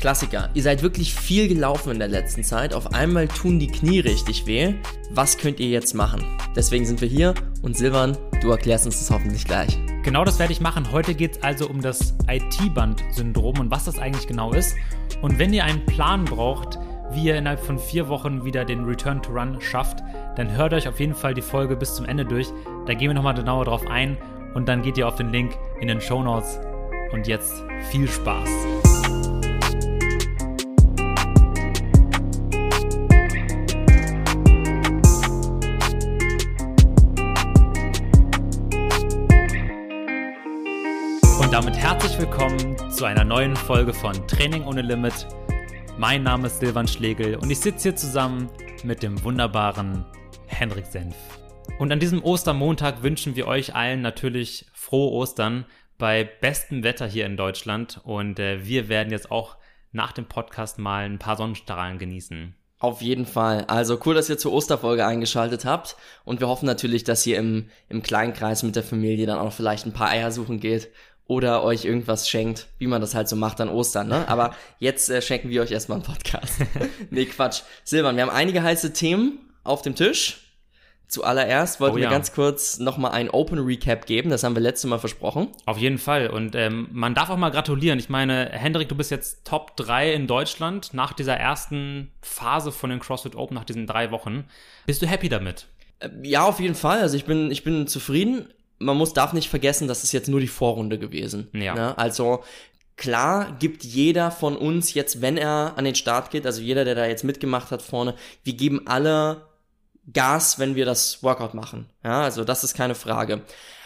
Klassiker. Ihr seid wirklich viel gelaufen in der letzten Zeit. Auf einmal tun die Knie richtig weh. Was könnt ihr jetzt machen? Deswegen sind wir hier und Silvan, du erklärst uns das hoffentlich gleich. Genau das werde ich machen. Heute geht es also um das IT-Band-Syndrom und was das eigentlich genau ist. Und wenn ihr einen Plan braucht, wie ihr innerhalb von vier Wochen wieder den Return to Run schafft, dann hört euch auf jeden Fall die Folge bis zum Ende durch. Da gehen wir nochmal genauer drauf ein und dann geht ihr auf den Link in den Show Notes. Und jetzt viel Spaß! Herzlich willkommen zu einer neuen Folge von Training ohne Limit. Mein Name ist Silvan Schlegel und ich sitze hier zusammen mit dem wunderbaren Henrik Senf. Und an diesem Ostermontag wünschen wir euch allen natürlich frohe Ostern bei bestem Wetter hier in Deutschland und äh, wir werden jetzt auch nach dem Podcast mal ein paar Sonnenstrahlen genießen. Auf jeden Fall. Also cool, dass ihr zur Osterfolge eingeschaltet habt. Und wir hoffen natürlich, dass ihr im, im kleinen Kreis mit der Familie dann auch vielleicht ein paar Eier suchen geht oder euch irgendwas schenkt, wie man das halt so macht an Ostern, ne? Aber jetzt äh, schenken wir euch erstmal einen Podcast. nee, Quatsch. Silvan, wir haben einige heiße Themen auf dem Tisch. Zuallererst wollten oh, ja. wir ganz kurz nochmal ein Open Recap geben. Das haben wir letztes Mal versprochen. Auf jeden Fall. Und ähm, man darf auch mal gratulieren. Ich meine, Hendrik, du bist jetzt Top 3 in Deutschland nach dieser ersten Phase von den CrossFit Open, nach diesen drei Wochen. Bist du happy damit? Äh, ja, auf jeden Fall. Also ich bin, ich bin zufrieden man muss, darf nicht vergessen, das ist jetzt nur die Vorrunde gewesen. Ja. Ne? Also klar gibt jeder von uns jetzt, wenn er an den Start geht, also jeder, der da jetzt mitgemacht hat vorne, wir geben alle Gas, wenn wir das Workout machen. Ja, also das ist keine Frage.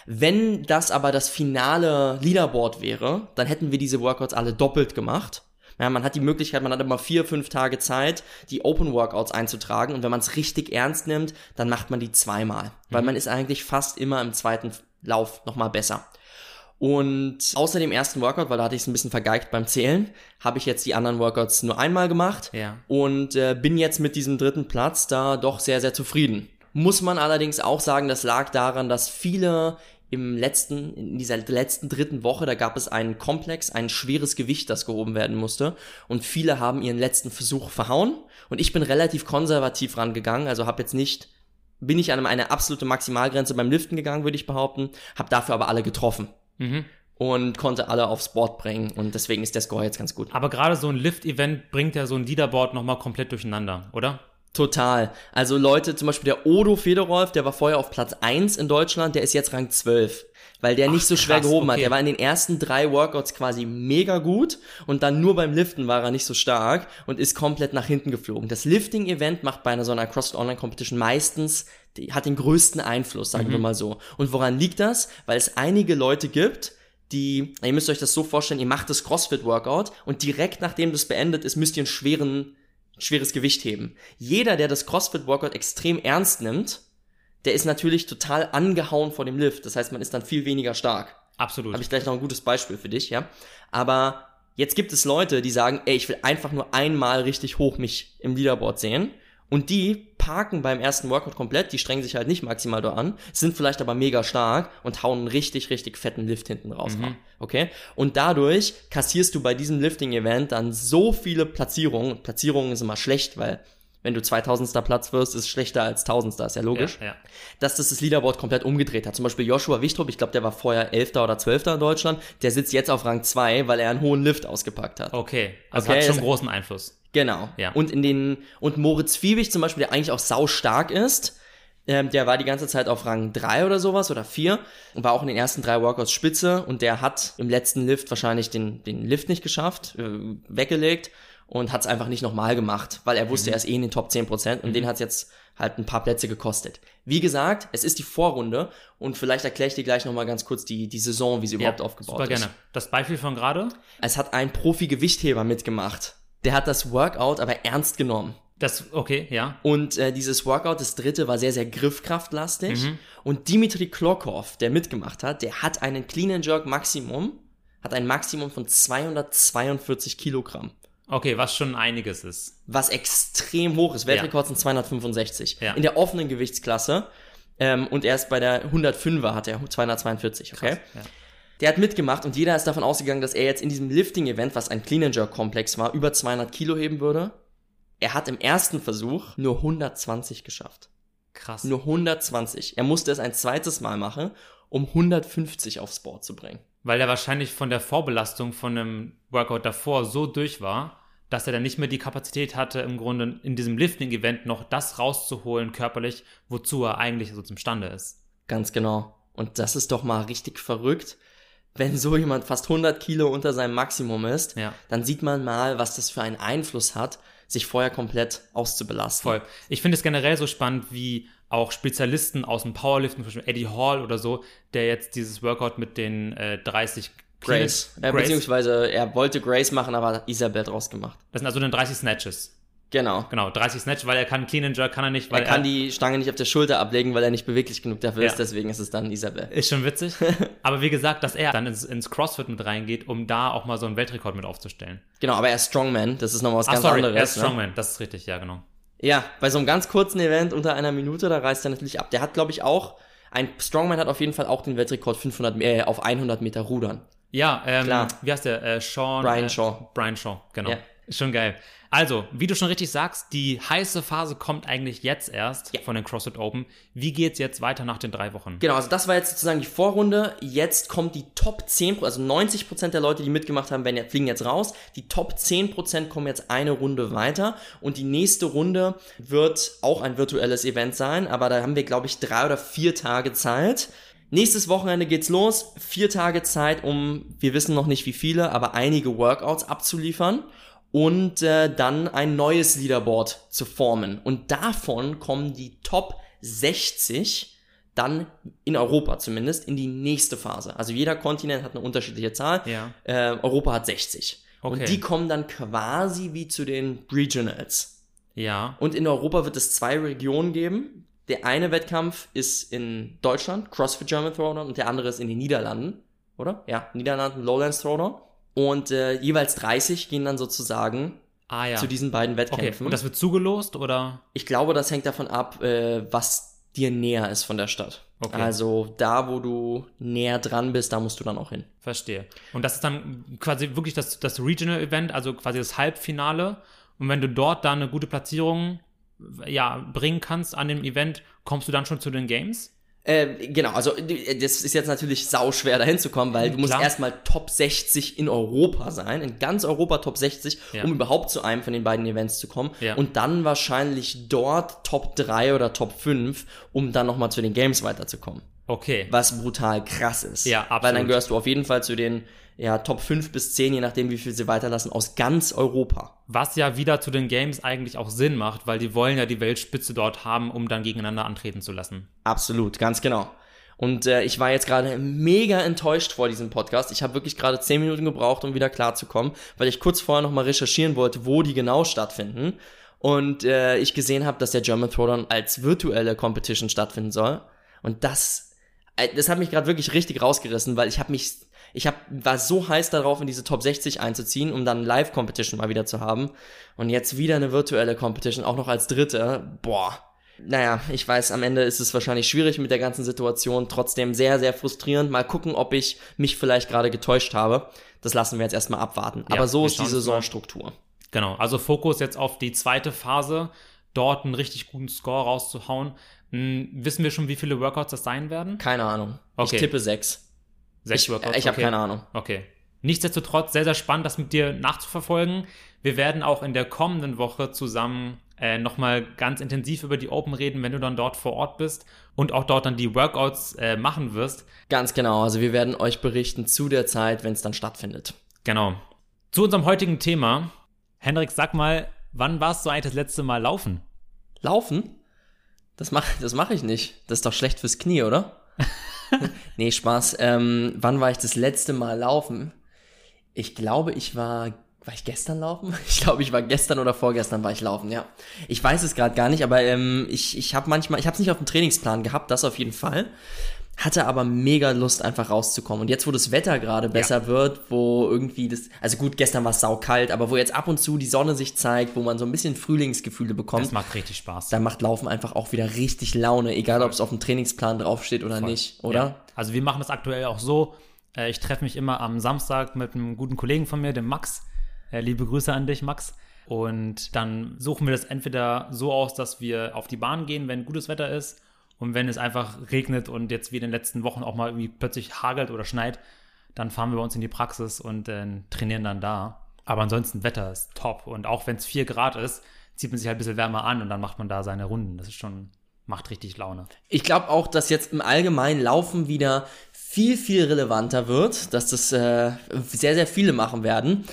Wenn das aber das finale Leaderboard wäre, dann hätten wir diese Workouts alle doppelt gemacht. Ja, man hat die Möglichkeit, man hat immer vier, fünf Tage Zeit, die Open Workouts einzutragen. Und wenn man es richtig ernst nimmt, dann macht man die zweimal. Mhm. Weil man ist eigentlich fast immer im zweiten Lauf nochmal besser. Und außer dem ersten Workout, weil da hatte ich es ein bisschen vergeigt beim Zählen, habe ich jetzt die anderen Workouts nur einmal gemacht ja. und äh, bin jetzt mit diesem dritten Platz da doch sehr, sehr zufrieden. Muss man allerdings auch sagen, das lag daran, dass viele im letzten, in dieser letzten dritten Woche, da gab es einen Komplex, ein schweres Gewicht, das gehoben werden musste. Und viele haben ihren letzten Versuch verhauen. Und ich bin relativ konservativ rangegangen, also habe jetzt nicht, bin ich an eine absolute Maximalgrenze beim Liften gegangen, würde ich behaupten, habe dafür aber alle getroffen. Mhm. Und konnte alle aufs Board bringen und deswegen ist der Score jetzt ganz gut. Aber gerade so ein Lift-Event bringt ja so ein Leaderboard nochmal komplett durcheinander, oder? Total. Also Leute, zum Beispiel der Odo Fedorov, der war vorher auf Platz 1 in Deutschland, der ist jetzt Rang 12 weil der Ach, nicht so schwer krass, gehoben okay. hat. Der war in den ersten drei Workouts quasi mega gut und dann nur beim Liften war er nicht so stark und ist komplett nach hinten geflogen. Das Lifting-Event macht bei einer so einer CrossFit Online Competition meistens, die hat den größten Einfluss, sagen mhm. wir mal so. Und woran liegt das? Weil es einige Leute gibt, die, ihr müsst euch das so vorstellen, ihr macht das CrossFit-Workout und direkt nachdem das beendet ist, müsst ihr einen schweren schweres Gewicht heben. Jeder, der das CrossFit-Workout extrem ernst nimmt, der ist natürlich total angehauen vor dem Lift. Das heißt, man ist dann viel weniger stark. Absolut. Habe ich gleich noch ein gutes Beispiel für dich, ja. Aber jetzt gibt es Leute, die sagen, ey, ich will einfach nur einmal richtig hoch mich im Leaderboard sehen. Und die parken beim ersten Workout komplett, die strengen sich halt nicht maximal da an, sind vielleicht aber mega stark und hauen einen richtig, richtig fetten Lift hinten raus. Mhm. Okay? Und dadurch kassierst du bei diesem Lifting-Event dann so viele Platzierungen. Platzierungen ist immer schlecht, weil wenn du 2000. Platz wirst, ist schlechter als 1000. Ist ja logisch. Ja, ja. Dass das das Leaderboard komplett umgedreht hat. Zum Beispiel Joshua Wichtrup, ich glaube, der war vorher 11. oder 12. in Deutschland, der sitzt jetzt auf Rang 2, weil er einen hohen Lift ausgepackt hat. Okay, also okay, hat schon großen Einfluss. Genau. Ja. Und in den, und Moritz Fiebig zum Beispiel, der eigentlich auch sau stark ist, ähm, der war die ganze Zeit auf Rang 3 oder sowas oder 4 und war auch in den ersten drei Workouts Spitze und der hat im letzten Lift wahrscheinlich den, den Lift nicht geschafft, äh, weggelegt und hat es einfach nicht nochmal gemacht, weil er wusste, mhm. er ist eh in den Top 10% und mhm. den hat es jetzt halt ein paar Plätze gekostet. Wie gesagt, es ist die Vorrunde und vielleicht erkläre ich dir gleich nochmal ganz kurz die, die Saison, wie sie ja, überhaupt aufgebaut super ist. Super gerne. Das Beispiel von gerade? Es hat ein Profi-Gewichtheber mitgemacht. Der hat das Workout aber ernst genommen. Das, okay, ja. Und äh, dieses Workout, das dritte, war sehr, sehr griffkraftlastig. Mhm. Und Dimitri Klokov, der mitgemacht hat, der hat einen Clean and Jerk Maximum, hat ein Maximum von 242 Kilogramm. Okay, was schon einiges ist. Was extrem hoch ist. Weltrekord ja. sind 265. Ja. In der offenen Gewichtsklasse. Ähm, und erst bei der 105er hat er 242, okay? Krass, ja. Der hat mitgemacht und jeder ist davon ausgegangen, dass er jetzt in diesem Lifting-Event, was ein Clean and Jerk Komplex war, über 200 Kilo heben würde. Er hat im ersten Versuch nur 120 geschafft. Krass. Nur 120. Er musste es ein zweites Mal machen, um 150 aufs Board zu bringen. Weil er wahrscheinlich von der Vorbelastung von einem Workout davor so durch war, dass er dann nicht mehr die Kapazität hatte, im Grunde in diesem Lifting-Event noch das rauszuholen körperlich, wozu er eigentlich so imstande ist. Ganz genau. Und das ist doch mal richtig verrückt. Wenn so jemand fast 100 Kilo unter seinem Maximum ist, ja. dann sieht man mal, was das für einen Einfluss hat, sich vorher komplett auszubelasten. Voll. Ich finde es generell so spannend, wie auch Spezialisten aus dem Powerlifting, zum Beispiel Eddie Hall oder so, der jetzt dieses Workout mit den äh, 30 Grace. Äh, Grace. Beziehungsweise er wollte Grace machen, aber hat Isabel draus gemacht. Das sind also dann 30 Snatches. Genau. Genau, 30 Snatch, weil er kann Clean and Jerk, kann er nicht. Weil er kann er, die Stange nicht auf der Schulter ablegen, weil er nicht beweglich genug dafür ja. ist, deswegen ist es dann Isabel. Ist schon witzig. aber wie gesagt, dass er dann ins, ins, CrossFit mit reingeht, um da auch mal so einen Weltrekord mit aufzustellen. Genau, aber er ist Strongman, das ist nochmal was Ach, ganz sorry, anderes. Er ist ne? Strongman, das ist richtig, ja, genau. Ja, bei so einem ganz kurzen Event unter einer Minute, da reißt er natürlich ab. Der hat, glaube ich, auch, ein Strongman hat auf jeden Fall auch den Weltrekord 500, äh, auf 100 Meter Rudern. Ja, ähm, Klar. wie heißt der? Äh, Sean. Brian äh, Shaw. Brian Shaw, genau. Ja. Schon geil. Also, wie du schon richtig sagst, die heiße Phase kommt eigentlich jetzt erst ja. von den CrossFit Open. Wie geht's jetzt weiter nach den drei Wochen? Genau, also das war jetzt sozusagen die Vorrunde. Jetzt kommt die Top 10, also 90 Prozent der Leute, die mitgemacht haben, werden, fliegen jetzt raus. Die Top 10 Prozent kommen jetzt eine Runde weiter. Und die nächste Runde wird auch ein virtuelles Event sein. Aber da haben wir, glaube ich, drei oder vier Tage Zeit. Nächstes Wochenende geht's los. Vier Tage Zeit, um, wir wissen noch nicht wie viele, aber einige Workouts abzuliefern und äh, dann ein neues Leaderboard zu formen. Und davon kommen die Top 60 dann in Europa zumindest in die nächste Phase. Also jeder Kontinent hat eine unterschiedliche Zahl. Ja. Äh, Europa hat 60. Okay. Und die kommen dann quasi wie zu den Regionals. Ja. Und in Europa wird es zwei Regionen geben. Der eine Wettkampf ist in Deutschland, CrossFit German Throwdown, und der andere ist in den Niederlanden, oder? Ja, Niederlanden Lowlands Throwdown. Und äh, jeweils 30 gehen dann sozusagen ah, ja. zu diesen beiden Wettkämpfen. Okay. Und das wird zugelost oder? Ich glaube, das hängt davon ab, äh, was dir näher ist von der Stadt. Okay. Also da, wo du näher dran bist, da musst du dann auch hin. Verstehe. Und das ist dann quasi wirklich das, das Regional Event, also quasi das Halbfinale. Und wenn du dort dann eine gute Platzierung ja, bringen kannst an dem Event, kommst du dann schon zu den Games? Äh, genau, also das ist jetzt natürlich sau schwer dahin zu kommen, weil du musst erstmal Top 60 in Europa sein, in ganz Europa Top 60, ja. um überhaupt zu einem von den beiden Events zu kommen. Ja. Und dann wahrscheinlich dort Top 3 oder Top 5, um dann nochmal zu den Games weiterzukommen. Okay. Was brutal krass ist. Ja, absolut. Weil dann gehörst du auf jeden Fall zu den ja, Top 5 bis 10, je nachdem, wie viel sie weiterlassen, aus ganz Europa. Was ja wieder zu den Games eigentlich auch Sinn macht, weil die wollen ja die Weltspitze dort haben, um dann gegeneinander antreten zu lassen. Absolut, ganz genau. Und äh, ich war jetzt gerade mega enttäuscht vor diesem Podcast. Ich habe wirklich gerade 10 Minuten gebraucht, um wieder klarzukommen, weil ich kurz vorher nochmal recherchieren wollte, wo die genau stattfinden. Und äh, ich gesehen habe, dass der German Throwdown als virtuelle Competition stattfinden soll. Und das, das hat mich gerade wirklich richtig rausgerissen, weil ich habe mich ich hab, war so heiß darauf, in diese Top 60 einzuziehen, um dann Live-Competition mal wieder zu haben. Und jetzt wieder eine virtuelle Competition, auch noch als dritte. Boah. Naja, ich weiß, am Ende ist es wahrscheinlich schwierig mit der ganzen Situation. Trotzdem sehr, sehr frustrierend. Mal gucken, ob ich mich vielleicht gerade getäuscht habe. Das lassen wir jetzt erstmal abwarten. Ja, Aber so ist die Saisonstruktur. Genau, also Fokus jetzt auf die zweite Phase, dort einen richtig guten Score rauszuhauen. Hm, wissen wir schon, wie viele Workouts das sein werden? Keine Ahnung. Okay. Ich tippe sechs. Sechs ich, Workouts? Ich habe okay. keine Ahnung. Okay. Nichtsdestotrotz sehr, sehr spannend, das mit dir nachzuverfolgen. Wir werden auch in der kommenden Woche zusammen äh, nochmal ganz intensiv über die Open reden, wenn du dann dort vor Ort bist und auch dort dann die Workouts äh, machen wirst. Ganz genau. Also wir werden euch berichten zu der Zeit, wenn es dann stattfindet. Genau. Zu unserem heutigen Thema. Hendrik, sag mal, wann warst du eigentlich das letzte Mal laufen? Laufen? Das mache das mach ich nicht. Das ist doch schlecht fürs Knie, oder? nee, Spaß. Ähm, wann war ich das letzte Mal laufen? Ich glaube, ich war. War ich gestern laufen? Ich glaube, ich war gestern oder vorgestern war ich laufen, ja. Ich weiß es gerade gar nicht, aber ähm, ich, ich habe manchmal, ich habe es nicht auf dem Trainingsplan gehabt, das auf jeden Fall. Hatte aber mega Lust, einfach rauszukommen. Und jetzt, wo das Wetter gerade besser Ja. wird, wo irgendwie das, also gut, gestern war es saukalt, aber wo jetzt ab und zu die Sonne sich zeigt, wo man so ein bisschen Frühlingsgefühle bekommt, Das macht richtig Spaß. da macht Laufen einfach auch wieder richtig Laune, egal ob es auf dem Trainingsplan draufsteht oder Voll. nicht, oder? Ja. Also wir machen das aktuell auch so. Äh, ich treffe mich immer am Samstag mit einem guten Kollegen von mir, dem Max. Äh, liebe Grüße an dich, Max. Und dann suchen wir das entweder so aus, dass wir auf die Bahn gehen, wenn gutes Wetter ist. Und wenn es einfach regnet und jetzt wie in den letzten Wochen auch mal irgendwie plötzlich hagelt oder schneit, dann fahren wir bei uns in die Praxis und äh, trainieren dann da. Aber ansonsten, Wetter ist top. Und auch wenn es 4 Grad ist, zieht man sich halt ein bisschen wärmer an und dann macht man da seine Runden. Das ist schon, macht richtig Laune. Ich glaube auch, dass jetzt im allgemeinen Laufen wieder viel, viel relevanter wird, dass das äh, sehr, sehr viele machen werden.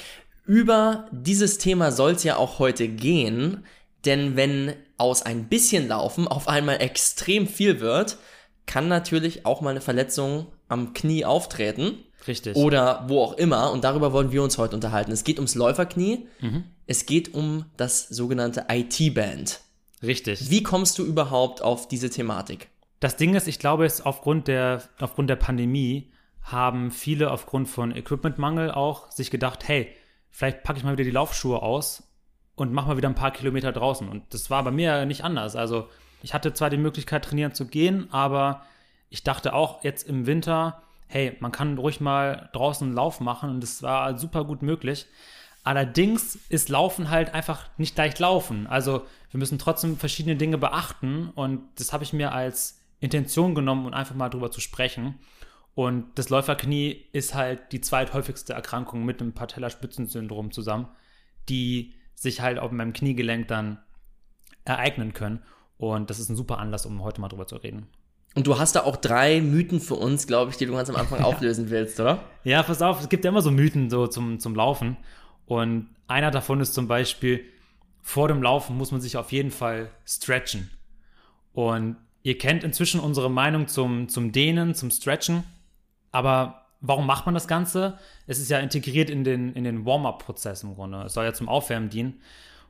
Über dieses Thema soll es ja auch heute gehen, denn wenn aus ein bisschen Laufen auf einmal extrem viel wird, kann natürlich auch mal eine Verletzung am Knie auftreten. Richtig. Oder wo auch immer. Und darüber wollen wir uns heute unterhalten. Es geht ums Läuferknie. Mhm. Es geht um das sogenannte IT-Band. Richtig. Wie kommst du überhaupt auf diese Thematik? Das Ding ist, ich glaube, es aufgrund der, aufgrund der Pandemie haben viele aufgrund von Equipmentmangel auch sich gedacht, hey, vielleicht packe ich mal wieder die Laufschuhe aus und mache mal wieder ein paar Kilometer draußen. Und das war bei mir nicht anders. Also ich hatte zwar die Möglichkeit, trainieren zu gehen, aber ich dachte auch jetzt im Winter, hey, man kann ruhig mal draußen einen Lauf machen und das war super gut möglich. Allerdings ist Laufen halt einfach nicht gleich Laufen. Also wir müssen trotzdem verschiedene Dinge beachten und das habe ich mir als Intention genommen um einfach mal drüber zu sprechen. Und das Läuferknie ist halt die zweithäufigste Erkrankung mit dem Patellaspitzensyndrom zusammen, die sich halt auf meinem Kniegelenk dann ereignen können. Und das ist ein super Anlass, um heute mal drüber zu reden. Und du hast da auch drei Mythen für uns, glaube ich, die du ganz am Anfang ja. auflösen willst, oder? Ja, pass auf, es gibt ja immer so Mythen so zum, zum Laufen. Und einer davon ist zum Beispiel, vor dem Laufen muss man sich auf jeden Fall stretchen. Und ihr kennt inzwischen unsere Meinung zum, zum Dehnen, zum Stretchen. Aber warum macht man das Ganze? Es ist ja integriert in den, in den Warm-up-Prozess im Grunde. Es soll ja zum Aufwärmen dienen.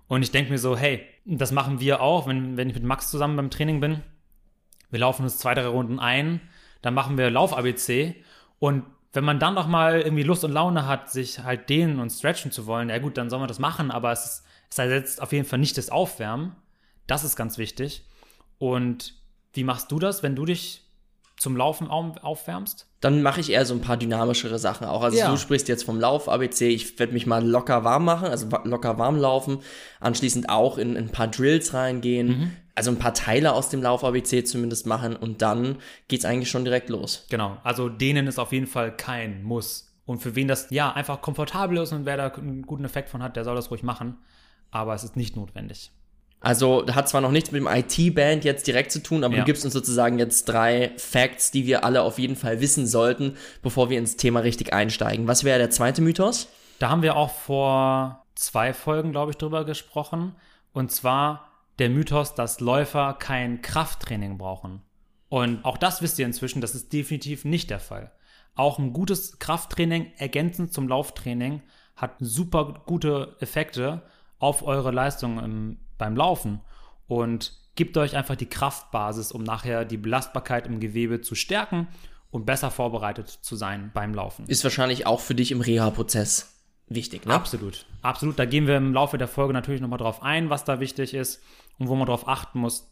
Und ich denke mir so, hey, das machen wir auch, wenn, wenn ich mit Max zusammen beim Training bin wir laufen uns zwei, drei Runden ein, dann machen wir Lauf-ABC und wenn man dann noch mal irgendwie Lust und Laune hat, sich halt dehnen und stretchen zu wollen, ja gut, dann soll man das machen, aber es, ist, es ersetzt auf jeden Fall nicht das Aufwärmen. Das ist ganz wichtig. Und wie machst du das, wenn du dich zum Laufen aufwärmst? Dann mache ich eher so ein paar dynamischere Sachen auch. Also ja. du sprichst jetzt vom Lauf ABC, ich werde mich mal locker warm machen, also locker warm laufen, anschließend auch in, in ein paar Drills reingehen, mhm also ein paar Teile aus dem Lauf-ABC zumindest machen und dann geht's eigentlich schon direkt los. Genau, also denen ist auf jeden Fall kein Muss. Und für wen das ja einfach komfortabel ist und wer da einen guten Effekt von hat, der soll das ruhig machen. Aber es ist nicht notwendig. Also hat zwar noch nichts mit dem IT-Band jetzt direkt zu tun, aber ja. du gibst uns sozusagen jetzt drei Facts, die wir alle auf jeden Fall wissen sollten, bevor wir ins Thema richtig einsteigen. Was wäre der zweite Mythos? Da haben wir auch vor zwei Folgen, glaube ich, drüber gesprochen. Und zwar der Mythos, dass Läufer kein Krafttraining brauchen. Und auch das wisst ihr inzwischen, das ist definitiv nicht der Fall. Auch ein gutes Krafttraining ergänzend zum Lauftraining hat super gute Effekte auf eure Leistung im, beim Laufen und gibt euch einfach die Kraftbasis, um nachher die Belastbarkeit im Gewebe zu stärken und besser vorbereitet zu sein beim Laufen. Ist wahrscheinlich auch für dich im Reha-Prozess wichtig, ne? Absolut. Absolut. Da gehen wir im Laufe der Folge natürlich nochmal drauf ein, was da wichtig ist und wo man drauf achten muss.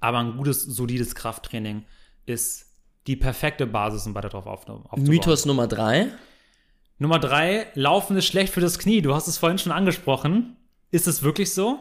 Aber ein gutes, solides Krafttraining ist die perfekte Basis, um weiter drauf aufzubauen. Mythos Nummer drei. Nummer drei, Laufen ist schlecht für das Knie. Du hast es vorhin schon angesprochen. Ist es wirklich so?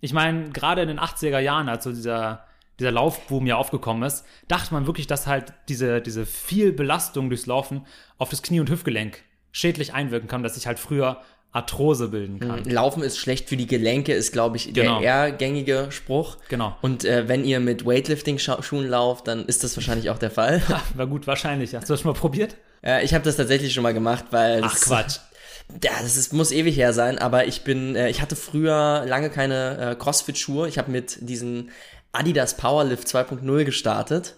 Ich meine, gerade in den 80er Jahren, als so dieser, dieser Laufboom ja aufgekommen ist, dachte man wirklich, dass halt diese, diese viel Belastung durchs Laufen auf das Knie und Hüftgelenk schädlich einwirken kann, dass sich halt früher Arthrose bilden kann. Mhm. Laufen ist schlecht für die Gelenke, ist, glaube ich, genau. der eher gängige Spruch. Genau. Und äh, wenn ihr mit Weightlifting-Schuhen lauft, dann ist das wahrscheinlich auch der Fall. war gut, wahrscheinlich. Hast du das schon mal probiert? Äh, ich habe das tatsächlich schon mal gemacht, weil. Ach, Quatsch. Ja, das ist, muss ewig her sein, aber ich bin, äh, ich hatte früher lange keine äh, Crossfit-Schuhe. Ich habe mit diesen Adidas Powerlift 2.0 gestartet.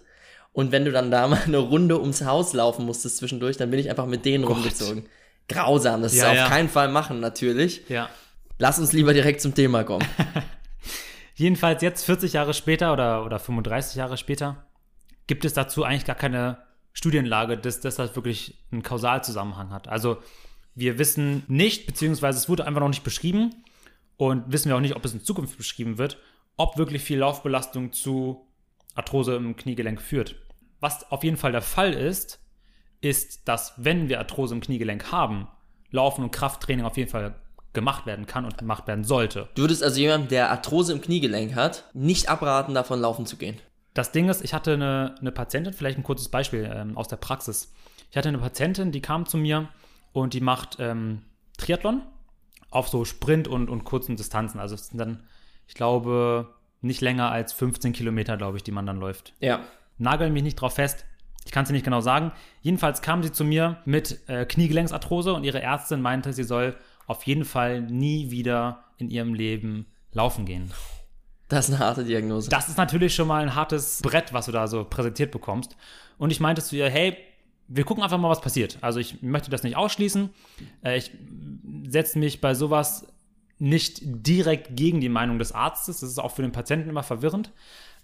Und wenn du dann da mal eine Runde ums Haus laufen musstest zwischendurch, dann bin ich einfach mit denen oh rumgezogen. Grausam, das ja, ist ja. auf keinen Fall machen, natürlich. Ja. Lass uns lieber direkt zum Thema kommen. Jedenfalls jetzt 40 Jahre später oder, oder 35 Jahre später gibt es dazu eigentlich gar keine Studienlage, dass das halt wirklich einen Kausalzusammenhang hat. Also wir wissen nicht, beziehungsweise es wurde einfach noch nicht beschrieben und wissen wir auch nicht, ob es in Zukunft beschrieben wird, ob wirklich viel Laufbelastung zu Arthrose im Kniegelenk führt. Was auf jeden Fall der Fall ist, ist, dass wenn wir Arthrose im Kniegelenk haben, Laufen und Krafttraining auf jeden Fall gemacht werden kann und gemacht werden sollte. Du würdest also jemandem, der Arthrose im Kniegelenk hat, nicht abraten, davon laufen zu gehen. Das Ding ist, ich hatte eine, eine Patientin, vielleicht ein kurzes Beispiel ähm, aus der Praxis. Ich hatte eine Patientin, die kam zu mir und die macht ähm, Triathlon auf so Sprint und, und kurzen Distanzen. Also es sind dann, ich glaube, nicht länger als 15 Kilometer, glaube ich, die man dann läuft. Ja. Nagel mich nicht drauf fest. Ich kann es dir nicht genau sagen. Jedenfalls kam sie zu mir mit äh, Kniegelenksarthrose und ihre Ärztin meinte, sie soll auf jeden Fall nie wieder in ihrem Leben laufen gehen. Das ist eine harte Diagnose. Das ist natürlich schon mal ein hartes Brett, was du da so präsentiert bekommst. Und ich meinte zu ihr, hey, wir gucken einfach mal, was passiert. Also ich möchte das nicht ausschließen. Äh, ich setze mich bei sowas nicht direkt gegen die Meinung des Arztes. Das ist auch für den Patienten immer verwirrend.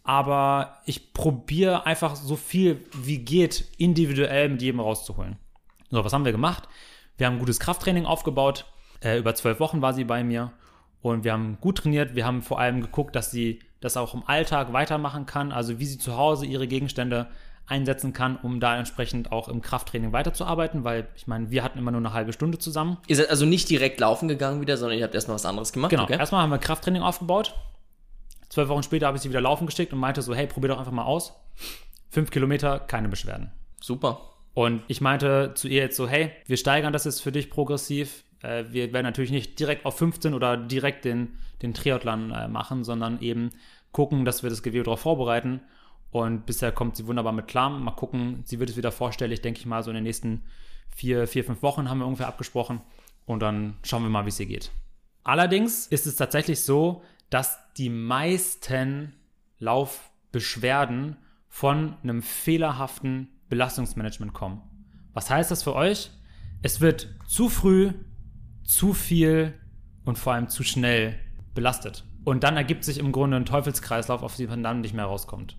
Aber ich probiere einfach so viel wie geht individuell mit jedem rauszuholen. So, was haben wir gemacht? Wir haben gutes Krafttraining aufgebaut. Äh, über zwölf Wochen war sie bei mir. Und wir haben gut trainiert. Wir haben vor allem geguckt, dass sie das auch im Alltag weitermachen kann. Also wie sie zu Hause ihre Gegenstände einsetzen kann, um da entsprechend auch im Krafttraining weiterzuarbeiten, weil ich meine, wir hatten immer nur eine halbe Stunde zusammen. Ihr seid also nicht direkt laufen gegangen wieder, sondern ihr habt erstmal was anderes gemacht? Genau, okay. erstmal haben wir Krafttraining aufgebaut. Zwölf Wochen später habe ich sie wieder laufen geschickt und meinte so, hey, probier doch einfach mal aus. Fünf Kilometer, keine Beschwerden. Super. Und ich meinte zu ihr jetzt so, hey, wir steigern das jetzt für dich progressiv. Äh, wir werden natürlich nicht direkt auf 15 oder direkt den, den Triathlon äh, machen, sondern eben gucken, dass wir das Gewebe darauf vorbereiten. Und bisher kommt sie wunderbar mit klar. Mal gucken, sie wird es wieder vorstellig, denke ich mal, so in den nächsten vier, vier, fünf Wochen haben wir ungefähr abgesprochen. Und dann schauen wir mal, wie es ihr geht. Allerdings ist es tatsächlich so, dass die meisten Laufbeschwerden von einem fehlerhaften Belastungsmanagement kommen. Was heißt das für euch? Es wird zu früh zu viel und vor allem zu schnell belastet. Und dann ergibt sich im Grunde ein Teufelskreislauf, auf den man dann nicht mehr rauskommt.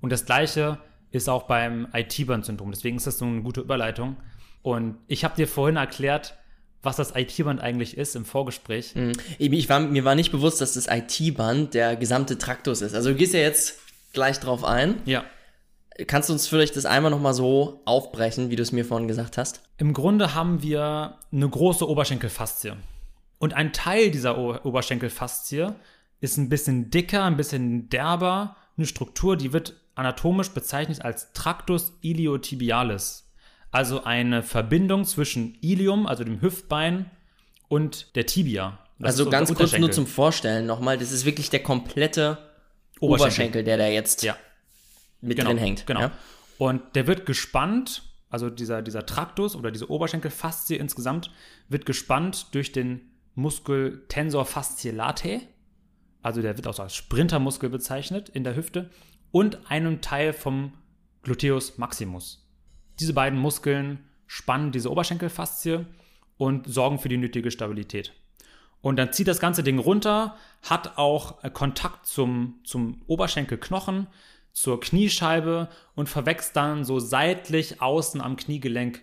Und das Gleiche ist auch beim IT-Band-Syndrom. Deswegen ist das so eine gute Überleitung. Und ich habe dir vorhin erklärt, was das IT-Band eigentlich ist im Vorgespräch. Mhm. Ich war, mir war nicht bewusst, dass das IT-Band der gesamte Traktus ist. Also du gehst ja jetzt gleich drauf ein. Ja. Kannst du uns vielleicht das einmal nochmal so aufbrechen, wie du es mir vorhin gesagt hast? Im Grunde haben wir eine große Oberschenkelfaszie. Und ein Teil dieser o Oberschenkelfaszie ist ein bisschen dicker, ein bisschen derber, eine Struktur, die wird anatomisch bezeichnet als Tractus iliotibialis. Also eine Verbindung zwischen Ilium, also dem Hüftbein, und der Tibia. Das also ganz kurz nur zum Vorstellen nochmal, das ist wirklich der komplette Oberschenkel, Oberschenkel der da jetzt ja mit genau, drin hängt. Genau. Ja? Und der wird gespannt, also dieser, dieser Traktus oder diese Oberschenkelfaszie insgesamt wird gespannt durch den Muskel Tensor fasciae latae. Also der wird auch als Sprintermuskel bezeichnet in der Hüfte und einem Teil vom Gluteus maximus. Diese beiden Muskeln spannen diese Oberschenkelfaszie und sorgen für die nötige Stabilität. Und dann zieht das ganze Ding runter, hat auch Kontakt zum, zum Oberschenkelknochen, zur Kniescheibe und verwächst dann so seitlich außen am Kniegelenk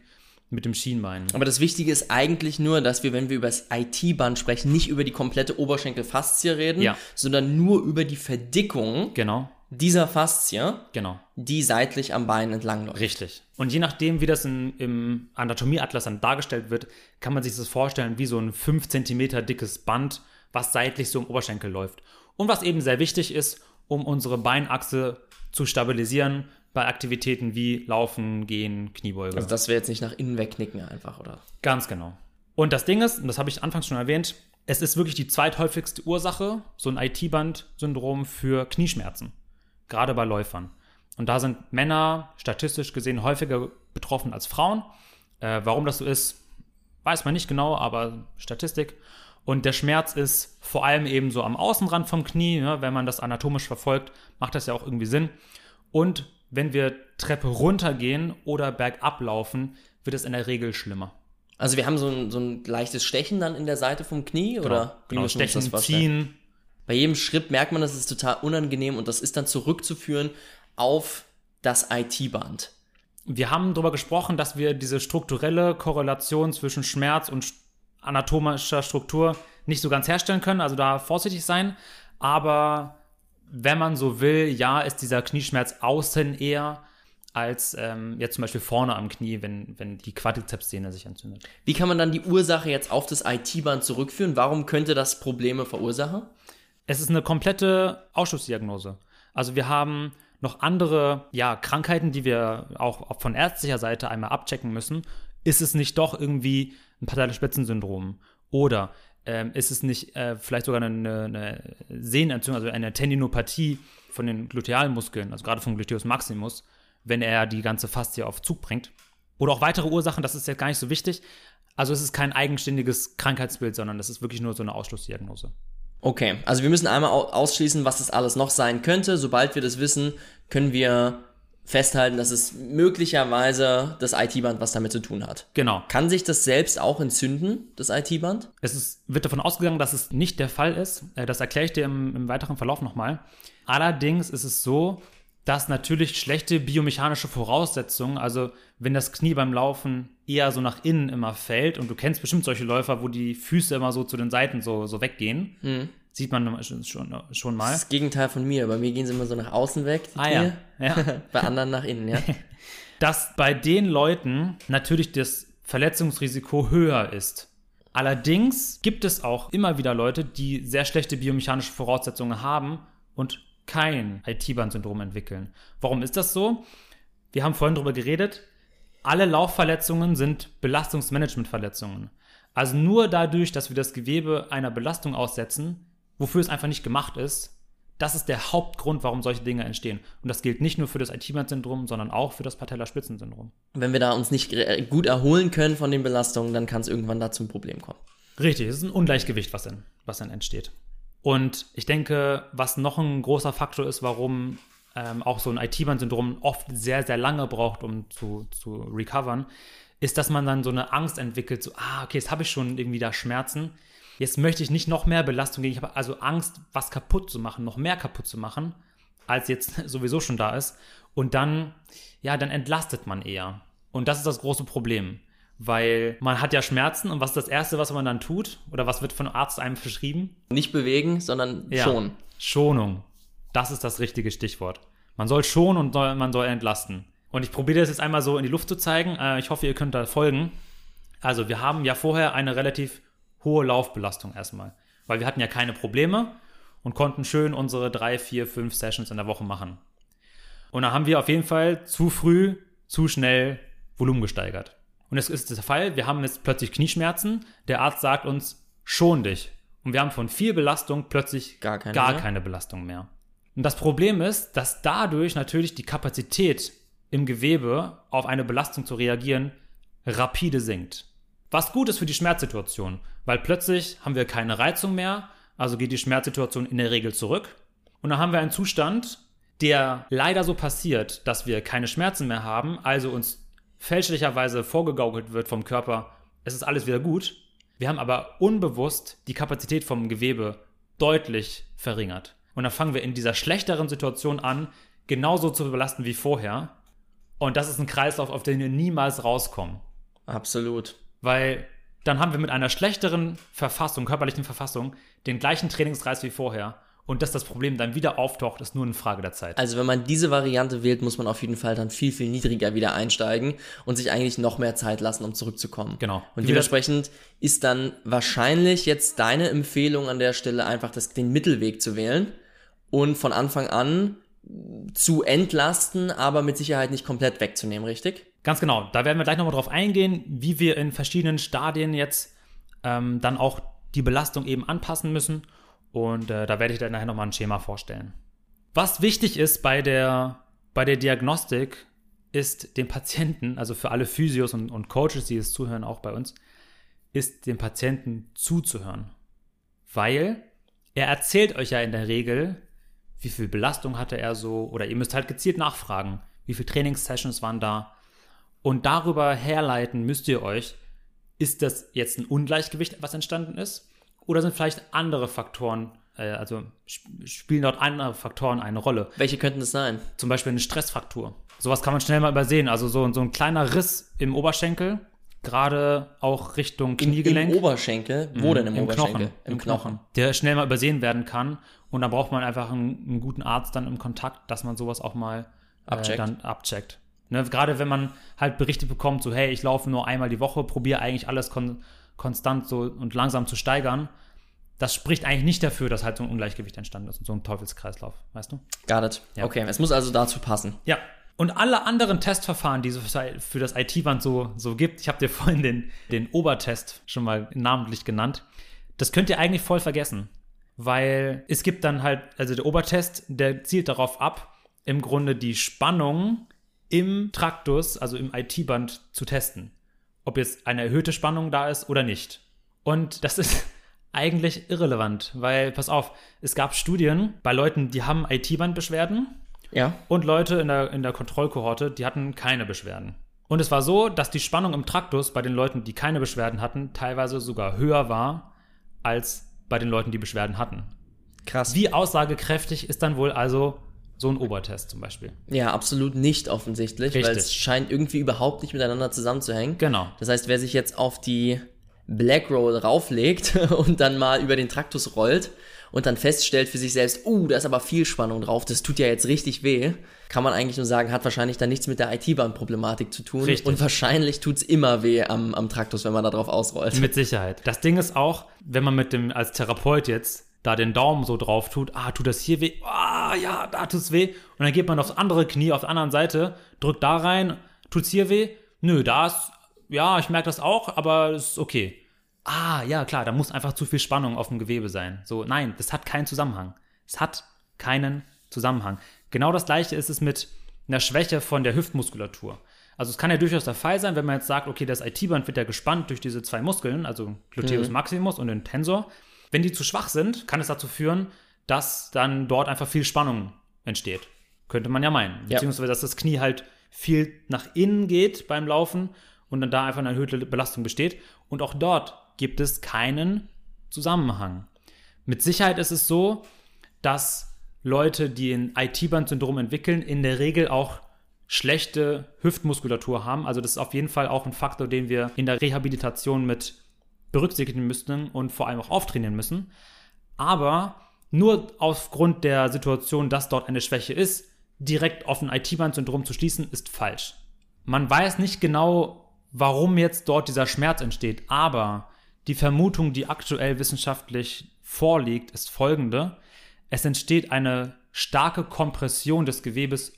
mit dem Schienbein. Aber das Wichtige ist eigentlich nur, dass wir, wenn wir über das IT-Band sprechen, nicht über die komplette Oberschenkelfaszie reden, ja. sondern nur über die Verdickung genau. Dieser Faszie, genau. die seitlich am Bein entlang läuft. Richtig. Und je nachdem, wie das in, im Anatomieatlas dann dargestellt wird, kann man sich das vorstellen wie so ein 5 cm dickes Band, was seitlich so im Oberschenkel läuft. Und was eben sehr wichtig ist, um unsere Beinachse zu stabilisieren bei Aktivitäten wie Laufen, Gehen, Kniebeuge. Also das wäre jetzt nicht nach innen wegknicken einfach, oder? Ganz genau. Und das Ding ist, und das habe ich anfangs schon erwähnt, es ist wirklich die zweithäufigste Ursache, so ein IT-Band-Syndrom für Knieschmerzen. Gerade bei Läufern. Und da sind Männer statistisch gesehen häufiger betroffen als Frauen. Äh, warum das so ist, weiß man nicht genau, aber Statistik. Und der Schmerz ist vor allem eben so am Außenrand vom Knie. Ne? Wenn man das anatomisch verfolgt, macht das ja auch irgendwie Sinn. Und wenn wir Treppe runtergehen oder bergab laufen, wird es in der Regel schlimmer. Also wir haben so ein, so ein leichtes Stechen dann in der Seite vom Knie genau, oder wie genau, Stechen, ziehen. Bei jedem Schritt merkt man, das ist total unangenehm und das ist dann zurückzuführen auf das IT-Band. Wir haben darüber gesprochen, dass wir diese strukturelle Korrelation zwischen Schmerz und anatomischer Struktur nicht so ganz herstellen können, also da vorsichtig sein. Aber wenn man so will, ja, ist dieser Knieschmerz außen eher, als ähm, jetzt zum Beispiel vorne am Knie, wenn, wenn die Quadrizepssehne sich entzündet. Wie kann man dann die Ursache jetzt auf das IT-Band zurückführen? Warum könnte das Probleme verursachen? Es ist eine komplette Ausschussdiagnose. Also wir haben noch andere ja, Krankheiten, die wir auch von ärztlicher Seite einmal abchecken müssen. Ist es nicht doch irgendwie ein Patellaspitzensyndrom? Oder ähm, ist es nicht äh, vielleicht sogar eine, eine Sehnenentzündung, also eine Tendinopathie von den Glutealmuskeln, also gerade vom Gluteus maximus, wenn er die ganze Faszie auf Zug bringt? Oder auch weitere Ursachen, das ist jetzt gar nicht so wichtig. Also es ist kein eigenständiges Krankheitsbild, sondern das ist wirklich nur so eine Ausschlussdiagnose. Okay, also wir müssen einmal ausschließen, was es alles noch sein könnte. Sobald wir das wissen, können wir festhalten, dass es möglicherweise das IT-Band was damit zu tun hat. Genau. Kann sich das selbst auch entzünden, das IT-Band? Es ist, wird davon ausgegangen, dass es nicht der Fall ist. Äh, das erkläre ich dir im, im weiteren Verlauf nochmal. Allerdings ist es so, dass natürlich schlechte biomechanische Voraussetzungen, also wenn das Knie beim Laufen eher so nach innen immer fällt und du kennst bestimmt solche Läufer, wo die Füße immer so zu den Seiten so, so weggehen, mhm. sieht man schon, schon mal. Das ist das Gegenteil von mir. Bei mir gehen sie immer so nach außen weg. ah ja. ja. bei anderen nach innen, ja. Dass bei den Leuten natürlich das Verletzungsrisiko höher ist. Allerdings gibt es auch immer wieder Leute, die sehr schlechte biomechanische Voraussetzungen haben und kein IT-Band-Syndrom entwickeln. Warum ist das so? Wir haben vorhin darüber geredet. Alle Laufverletzungen sind Belastungsmanagementverletzungen. Also nur dadurch, dass wir das Gewebe einer Belastung aussetzen, wofür es einfach nicht gemacht ist, das ist der Hauptgrund, warum solche Dinge entstehen. Und das gilt nicht nur für das IT-Band-Syndrom, sondern auch für das Patellaspitzensyndrom. Wenn wir da uns nicht gut erholen können von den Belastungen, dann kann es irgendwann da zum Problem kommen. Richtig, es ist ein Ungleichgewicht, was dann, was dann entsteht. Und ich denke, was noch ein großer Faktor ist, warum ähm, auch so ein IT-Band-Syndrom oft sehr, sehr lange braucht, um zu, zu recovern, ist, dass man dann so eine Angst entwickelt, so, ah, okay, jetzt habe ich schon irgendwie da Schmerzen. Jetzt möchte ich nicht noch mehr Belastung gegen. Ich habe also Angst, was kaputt zu machen, noch mehr kaputt zu machen, als jetzt sowieso schon da ist. Und dann, ja, dann entlastet man eher. Und das ist das große Problem weil man hat ja Schmerzen und was ist das Erste, was man dann tut? Oder was wird von Arzt einem verschrieben? Nicht bewegen, sondern ja, schon. Schonung. Das ist das richtige Stichwort. Man soll schonen und soll, man soll entlasten. Und ich probiere das jetzt einmal so in die Luft zu zeigen. Äh, ich hoffe, ihr könnt da folgen. Also, wir haben ja vorher eine relativ hohe Laufbelastung erstmal, weil wir hatten ja keine Probleme und konnten schön unsere drei, vier, fünf Sessions in der Woche machen. Und da haben wir auf jeden Fall zu früh, zu schnell Volumen gesteigert. Und es ist der Fall, wir haben jetzt plötzlich Knieschmerzen, der Arzt sagt uns, schon dich. Und wir haben von viel Belastung plötzlich gar keine, gar keine Belastung mehr. Und das Problem ist, dass dadurch natürlich die Kapazität im Gewebe auf eine Belastung zu reagieren rapide sinkt. Was gut ist für die Schmerzsituation, weil plötzlich haben wir keine Reizung mehr, also geht die Schmerzsituation in der Regel zurück. Und dann haben wir einen Zustand, der leider so passiert, dass wir keine Schmerzen mehr haben, also uns fälschlicherweise vorgegaukelt wird vom Körper, es ist alles wieder gut. Wir haben aber unbewusst die Kapazität vom Gewebe deutlich verringert. Und dann fangen wir in dieser schlechteren Situation an, genauso zu belasten wie vorher. Und das ist ein Kreislauf, auf den wir niemals rauskommen. Absolut. Weil dann haben wir mit einer schlechteren Verfassung, körperlichen Verfassung, den gleichen Trainingskreis wie vorher und dass das Problem dann wieder auftaucht, ist nur eine Frage der Zeit. Also wenn man diese Variante wählt, muss man auf jeden Fall dann viel, viel niedriger wieder einsteigen und sich eigentlich noch mehr Zeit lassen, um zurückzukommen. Genau. Und dementsprechend ist dann wahrscheinlich jetzt deine Empfehlung an der Stelle einfach das, den Mittelweg zu wählen und von Anfang an zu entlasten, aber mit Sicherheit nicht komplett wegzunehmen, richtig? Ganz genau. Da werden wir gleich nochmal drauf eingehen, wie wir in verschiedenen Stadien jetzt ähm, dann auch die Belastung eben anpassen müssen und äh, da werde ich dann nachher nochmal ein Schema vorstellen. Was wichtig ist bei der, bei der Diagnostik, ist dem Patienten, also für alle Physios und, und Coaches, die es zuhören, auch bei uns, ist dem Patienten zuzuhören. Weil er erzählt euch ja in der Regel, wie viel Belastung hatte er so, oder ihr müsst halt gezielt nachfragen, wie viele Trainingssessions waren da. Und darüber herleiten müsst ihr euch, ist das jetzt ein Ungleichgewicht, was entstanden ist? Oder sind vielleicht andere Faktoren, äh, also spielen dort andere Faktoren eine Rolle? Welche könnten das sein? Zum Beispiel eine Stressfraktur. Sowas kann man schnell mal übersehen. Also so, so ein kleiner Riss im Oberschenkel, gerade auch Richtung Kniegelenk. Im, Oberschenkel? Wo mhm, denn im, im Oberschenkel? Knochen, Im Knochen. Der schnell mal übersehen werden kann. Und da braucht man einfach einen, einen, guten Arzt dann im Kontakt, dass man sowas auch mal äh, dann abcheckt. Ne, gerade wenn man halt Berichte bekommt, so hey, ich laufe nur einmal die Woche, probiere eigentlich alles kon konstant so und langsam zu steigern, das spricht eigentlich nicht dafür, dass halt so ein Ungleichgewicht entstanden ist und so ein Teufelskreislauf, weißt du? Got it. Ja. Okay, es muss also dazu passen. Ja. Und alle anderen Testverfahren, die es für das IT-Band so, so gibt, ich habe dir vorhin den, den Obertest schon mal namentlich genannt, das könnt ihr eigentlich voll vergessen. Weil es gibt dann halt, also der Obertest, der zielt darauf ab, im Grunde die Spannung im Traktus, also im IT-Band, zu testen. Ob jetzt eine erhöhte Spannung da ist oder nicht. Und das ist eigentlich irrelevant, weil, pass auf, es gab Studien bei Leuten, die haben IT-Bandbeschwerden. Ja. Und Leute in der, in der Kontrollkohorte, die hatten keine Beschwerden. Und es war so, dass die Spannung im Traktus bei den Leuten, die keine Beschwerden hatten, teilweise sogar höher war als bei den Leuten, die Beschwerden hatten. Krass. Wie aussagekräftig ist dann wohl also so ein Obertest zum Beispiel. Ja, absolut nicht offensichtlich, Richtig. weil es scheint irgendwie überhaupt nicht miteinander zusammenzuhängen. Genau. Das heißt, wer sich jetzt auf die Black Roll rauflegt und dann mal über den Traktus rollt und dann feststellt für sich selbst, uh, da ist aber viel Spannung drauf, das tut ja jetzt richtig weh, kann man eigentlich nur sagen, hat wahrscheinlich dann nichts mit der IT-Bahn-Problematik zu tun. Richtig. Und wahrscheinlich tut's immer weh am, am Traktus, wenn man da drauf ausrollt. Mit Sicherheit. Das Ding ist auch, wenn man mit dem als Therapeut jetzt da den Daumen so drauf tut, ah, tut das hier weh, ah, ja, da tut's weh. Und dann geht man aufs andere Knie, auf der anderen Seite, drückt da rein, tut's hier weh? Nö, da ist, ja, ich merke das auch, aber es ist okay. Ah, ja, klar, da muss einfach zu viel Spannung auf dem Gewebe sein. So, nein, das hat keinen Zusammenhang. Es hat keinen Zusammenhang. Genau das gleiche ist es mit einer Schwäche von der Hüftmuskulatur. Also es kann ja durchaus der Fall sein, wenn man jetzt sagt, okay, das IT-Band wird ja gespannt durch diese zwei Muskeln, also Gluteus mhm. maximus und den Tensor. Wenn die zu schwach sind, kann es dazu führen, dass dann dort einfach viel Spannung entsteht. Könnte man ja meinen. Beziehungsweise, dass das Knie halt viel nach innen geht beim Laufen und dann da einfach eine erhöhte Belastung besteht. Und auch dort gibt es keinen Zusammenhang. Mit Sicherheit ist es so, dass Leute, die ein IT-Band-Syndrom entwickeln, in der Regel auch schlechte Hüftmuskulatur haben. Also das ist auf jeden Fall auch ein Faktor, den wir in der Rehabilitation mit berücksichtigen müssen und vor allem auch auftrainieren müssen. Aber nur aufgrund der Situation, dass dort eine Schwäche ist, direkt auf ein IT-Band-Syndrom zu schließen, ist falsch. Man weiß nicht genau, warum jetzt dort dieser Schmerz entsteht, aber die Vermutung, die aktuell wissenschaftlich vorliegt, ist folgende. Es entsteht eine starke Kompression des Gewebes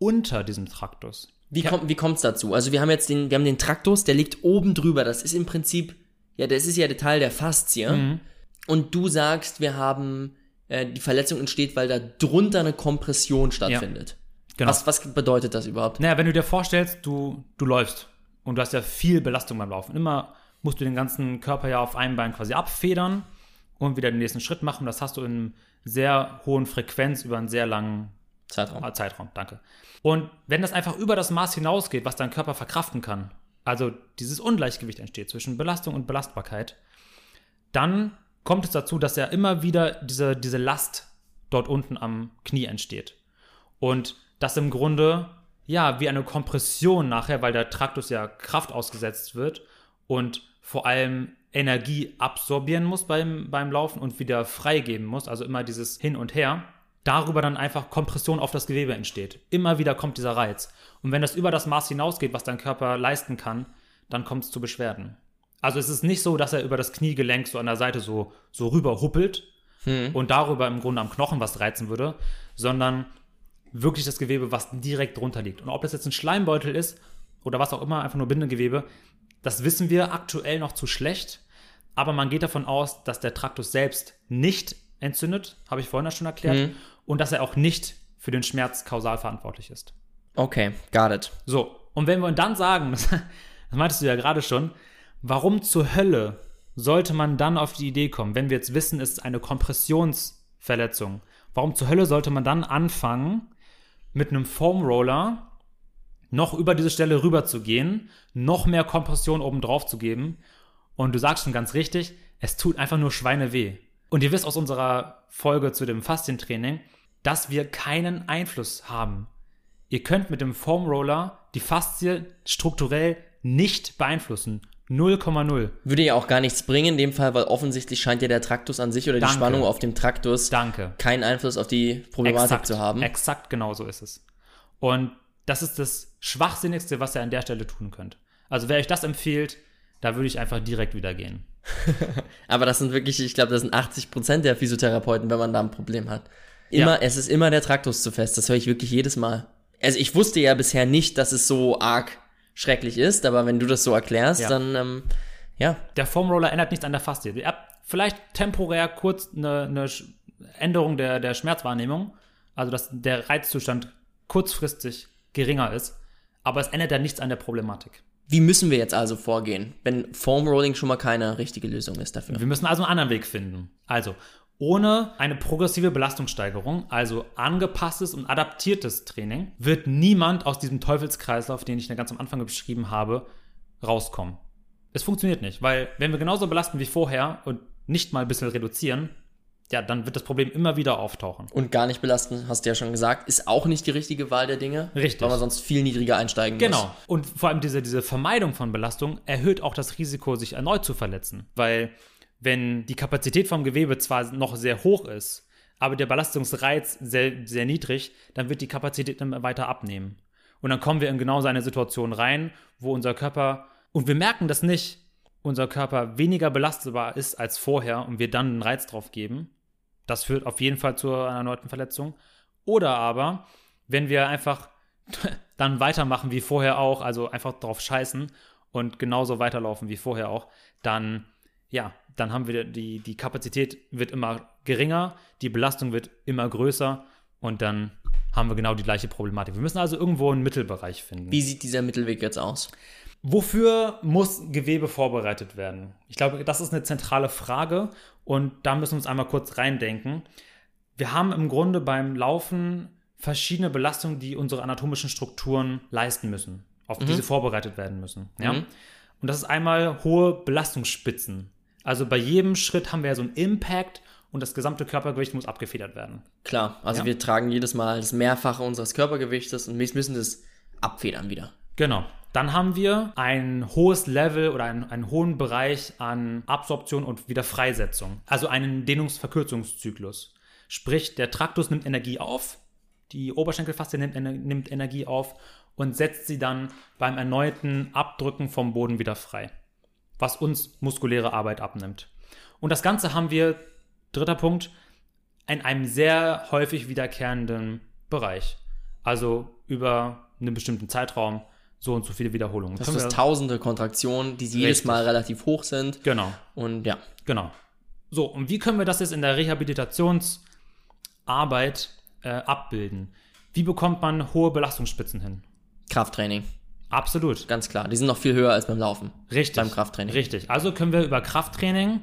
unter diesem Traktus. Wie kommt wie kommt's dazu? Also wir haben jetzt den wir haben den Traktus, der liegt oben drüber. Das ist im Prinzip ja, das ist ja der Teil der Faszie. Mhm. Und du sagst, wir haben äh, die Verletzung entsteht, weil da drunter eine Kompression stattfindet. Ja, genau. Was, was bedeutet das überhaupt? Naja, wenn du dir vorstellst, du du läufst und du hast ja viel Belastung beim Laufen. Immer musst du den ganzen Körper ja auf einem Bein quasi abfedern und wieder den nächsten Schritt machen. Das hast du in sehr hohen Frequenz über einen sehr langen Zeitraum. Zeitraum, danke. Und wenn das einfach über das Maß hinausgeht, was dein Körper verkraften kann, also dieses Ungleichgewicht entsteht zwischen Belastung und Belastbarkeit, dann kommt es dazu, dass ja immer wieder diese, diese Last dort unten am Knie entsteht. Und das im Grunde, ja, wie eine Kompression nachher, weil der Traktus ja Kraft ausgesetzt wird und vor allem Energie absorbieren muss beim, beim Laufen und wieder freigeben muss, also immer dieses Hin und Her, darüber dann einfach Kompression auf das Gewebe entsteht. Immer wieder kommt dieser Reiz. Und wenn das über das Maß hinausgeht, was dein Körper leisten kann, dann kommt es zu Beschwerden. Also es ist nicht so, dass er über das Kniegelenk so an der Seite so, so rüber huppelt hm. und darüber im Grunde am Knochen was reizen würde, sondern wirklich das Gewebe, was direkt drunter liegt. Und ob das jetzt ein Schleimbeutel ist oder was auch immer, einfach nur Bindegewebe, das wissen wir aktuell noch zu schlecht, aber man geht davon aus, dass der Traktus selbst nicht entzündet, habe ich vorhin schon erklärt, mhm. Und dass er auch nicht für den Schmerz kausal verantwortlich ist. Okay, got it. So, und wenn wir dann sagen, das, das meintest du ja gerade schon, warum zur Hölle sollte man dann auf die Idee kommen, wenn wir jetzt wissen, es ist eine Kompressionsverletzung, warum zur Hölle sollte man dann anfangen, mit einem Foam Roller noch über diese Stelle rüber zu gehen, noch mehr Kompression oben drauf zu geben. Und du sagst schon ganz richtig, es tut einfach nur Schweine weh. Und ihr wisst aus unserer Folge zu dem Faszientraining, dass wir keinen Einfluss haben. Ihr könnt mit dem Foam Roller die Faszie strukturell nicht beeinflussen. 0,0. Würde ja auch gar nichts bringen in dem Fall, weil offensichtlich scheint ja der Traktus an sich oder Danke. die Spannung auf dem Traktus Danke. keinen Einfluss auf die Problematik exakt, zu haben. Exakt genau so ist es. Und Das ist das Schwachsinnigste, was ihr an der Stelle tun könnt. Also wer euch das empfiehlt, da würde ich einfach direkt wieder gehen. Aber das sind wirklich, ich glaube, das sind 80 Prozent der Physiotherapeuten, wenn man da ein Problem hat. Immer, ja. es ist immer der Traktus zu fest. Das höre ich wirklich jedes Mal. Also ich wusste ja bisher nicht, dass es so arg schrecklich ist, aber wenn du das so erklärst, ja. dann ähm, ja. Der Foamroller ändert nichts an der Faszie. Ihr habt vielleicht temporär kurz eine, eine Änderung der, der Schmerzwahrnehmung, also dass der Reizzustand kurzfristig geringer ist, aber es ändert ja nichts an der Problematik. Wie müssen wir jetzt also vorgehen, wenn Foam Rolling schon mal keine richtige Lösung ist dafür? Wir müssen also einen anderen Weg finden. Also, ohne eine progressive Belastungssteigerung, also angepasstes und adaptiertes Training, wird niemand aus diesem Teufelskreislauf, den ich ganz am Anfang beschrieben habe, rauskommen. Es funktioniert nicht, weil wenn wir genauso belasten wie vorher und nicht mal ein bisschen reduzieren, ja, dann wird das Problem immer wieder auftauchen. Und gar nicht belasten, hast du ja schon gesagt, ist auch nicht die richtige Wahl der Dinge. Richtig. Weil man sonst viel niedriger einsteigen genau. muss. Genau. Und vor allem diese, diese Vermeidung von Belastung erhöht auch das Risiko, sich erneut zu verletzen. Weil wenn die Kapazität vom Gewebe zwar noch sehr hoch ist, aber der Belastungsreiz sehr, sehr niedrig, dann wird die Kapazität immer weiter abnehmen. Und dann kommen wir in genau so eine Situation rein, wo unser Körper, und wir merken das nicht, unser Körper weniger belastbar ist als vorher und wir dann einen Reiz drauf geben, das führt auf jeden Fall zu einer erneuten Verletzung. Oder aber, wenn wir einfach dann weitermachen wie vorher auch, also einfach drauf scheißen und genauso weiterlaufen wie vorher auch, dann, ja, dann haben wir die, die Kapazität wird immer geringer, die Belastung wird immer größer und dann haben wir genau die gleiche Problematik. Wir müssen also irgendwo einen Mittelbereich finden. Wie sieht dieser Mittelweg jetzt aus? Wofür muss Gewebe vorbereitet werden? Ich glaube, das ist eine zentrale Frage und da müssen wir uns einmal kurz reindenken. Wir haben im Grunde beim Laufen verschiedene Belastungen, die unsere anatomischen Strukturen leisten müssen, auf mhm. die sie vorbereitet werden müssen. Ja? Mhm. Und das ist einmal hohe Belastungsspitzen. Also bei jedem Schritt haben wir ja so einen Impact und das gesamte Körpergewicht muss abgefedert werden. Klar, also ja? wir tragen jedes Mal das Mehrfache unseres Körpergewichtes und wir müssen das abfedern wieder. Genau. Dann haben wir ein hohes Level oder einen, einen hohen Bereich an Absorption und Wiederfreisetzung, also einen Dehnungsverkürzungszyklus. Sprich, der Traktus nimmt Energie auf, die Oberschenkelfaszie nimmt, nimmt Energie auf und setzt sie dann beim erneuten Abdrücken vom Boden wieder frei, was uns muskuläre Arbeit abnimmt. Und das Ganze haben wir, dritter Punkt, in einem sehr häufig wiederkehrenden Bereich. Also über einen bestimmten Zeitraum so und so viele Wiederholungen. Das sind tausende Kontraktionen, die jedes Mal relativ hoch sind. Genau. Und ja. Genau. So, und wie können wir das jetzt in der Rehabilitationsarbeit äh, abbilden? Wie bekommt man hohe Belastungsspitzen hin? Krafttraining. Absolut. Ganz klar. Die sind noch viel höher als beim Laufen. Richtig. Beim Krafttraining. Richtig. Also können wir über Krafttraining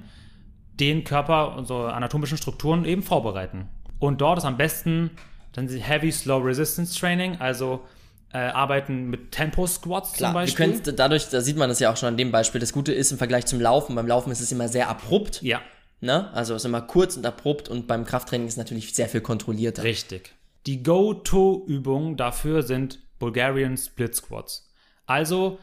den Körper, unsere anatomischen Strukturen eben vorbereiten. Und dort ist am besten dann Heavy Slow Resistance Training, also äh, arbeiten mit Tempo-Squats zum Beispiel. Wir können dadurch, da sieht man das ja auch schon an dem Beispiel. Das Gute ist im Vergleich zum Laufen, beim Laufen ist es immer sehr abrupt. Ja. Ne? Also es ist immer kurz und abrupt und beim Krafttraining ist es natürlich sehr viel kontrollierter. Richtig. Die Go-To-Übungen dafür sind Bulgarian Split Squats. Also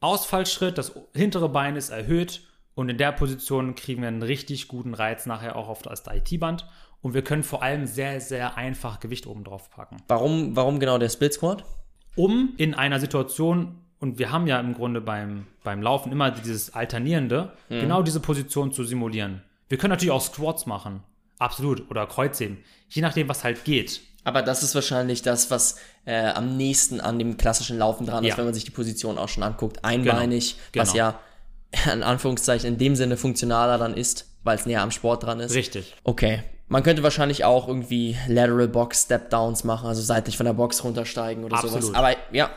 Ausfallschritt, das hintere Bein ist erhöht und in der Position kriegen wir einen richtig guten Reiz nachher auch auf das IT-Band und wir können vor allem sehr, sehr einfach Gewicht oben drauf packen. Warum, warum genau der Split Squat? um in einer Situation, und wir haben ja im Grunde beim, beim Laufen immer dieses Alternierende, mhm. genau diese Position zu simulieren. Wir können natürlich auch Squats machen. Absolut. Oder Kreuzheben. Je nachdem, was halt geht. Aber das ist wahrscheinlich das, was äh, am nächsten an dem klassischen Laufen dran ist, ja. wenn man sich die Position auch schon anguckt. Einbeinig, genau. was genau. ja in Anführungszeichen in dem Sinne funktionaler dann ist, weil es näher am Sport dran ist. Richtig. Okay. Man könnte wahrscheinlich auch irgendwie Lateral Box Step Downs machen, also seitlich von der Box runtersteigen oder Absolut. sowas. Aber ja,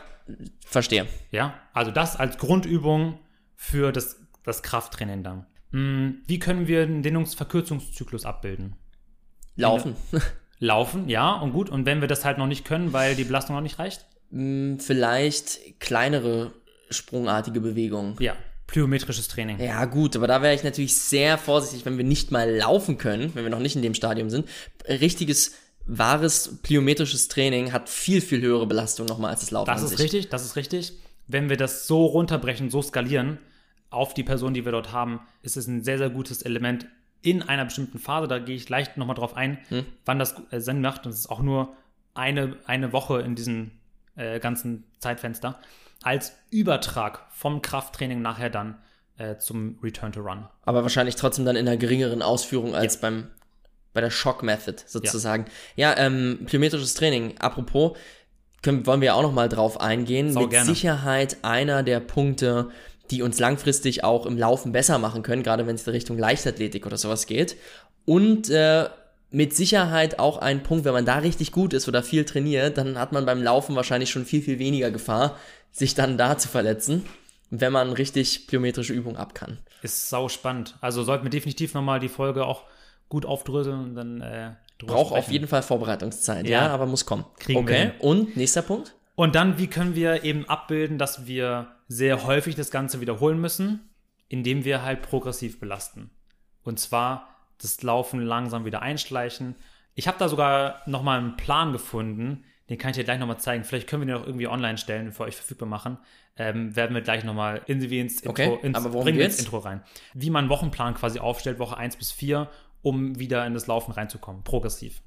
verstehe. Ja, also das als Grundübung für das, das Krafttraining dann. Hm, wie können wir den Dehnungsverkürzungszyklus abbilden? Laufen. Laufen, ja, und gut. Und wenn wir das halt noch nicht können, weil die Belastung noch nicht reicht? Hm, vielleicht kleinere sprungartige Bewegungen. Ja, plyometrisches Training. Ja, gut, aber da wäre ich natürlich sehr vorsichtig, wenn wir nicht mal laufen können, wenn wir noch nicht in dem Stadium sind. Richtiges, wahres plyometrisches Training hat viel, viel höhere Belastung nochmal als das Laufen. Das ist richtig, das ist richtig. Wenn wir das so runterbrechen, so skalieren auf die Person, die wir dort haben, ist es ein sehr, sehr gutes Element in einer bestimmten Phase. Da gehe ich leicht nochmal drauf ein, hm. wann das äh, Sinn macht. Und es ist auch nur eine, eine Woche in diesen äh, ganzen Zeitfenster als Übertrag vom Krafttraining nachher dann äh, zum Return to Run. Aber wahrscheinlich trotzdem dann in einer geringeren Ausführung als ja. beim bei der Shock Method sozusagen. Ja, ja ähm, plyometrisches Training. Apropos, können, wollen wir auch noch mal drauf eingehen. Sau Mit gerne. Sicherheit einer der Punkte, die uns langfristig auch im Laufen besser machen können, gerade wenn es in Richtung Leichtathletik oder sowas geht. Und äh, mit Sicherheit auch ein Punkt, wenn man da richtig gut ist oder viel trainiert, dann hat man beim Laufen wahrscheinlich schon viel, viel weniger Gefahr, sich dann da zu verletzen, wenn man richtig plyometrische Übungen ab kann. Ist sau spannend. Also sollten wir definitiv nochmal die Folge auch gut aufdröseln und dann äh, Braucht auf jeden Fall Vorbereitungszeit, ja, ja aber muss kommen. Kriegen okay, wir und nächster Punkt? Und dann, wie können wir eben abbilden, dass wir sehr häufig das Ganze wiederholen müssen, indem wir halt progressiv belasten. Und zwar das Laufen langsam wieder einschleichen. Ich habe da sogar nochmal einen Plan gefunden, den kann ich dir gleich nochmal zeigen. Vielleicht können wir den auch irgendwie online stellen, für euch verfügbar machen. Ähm, werden wir gleich nochmal in, ins Intro, okay, ins, aber bringen ins Intro rein. Wie man einen Wochenplan quasi aufstellt, Woche 1 bis 4, um wieder in das Laufen reinzukommen, progressiv.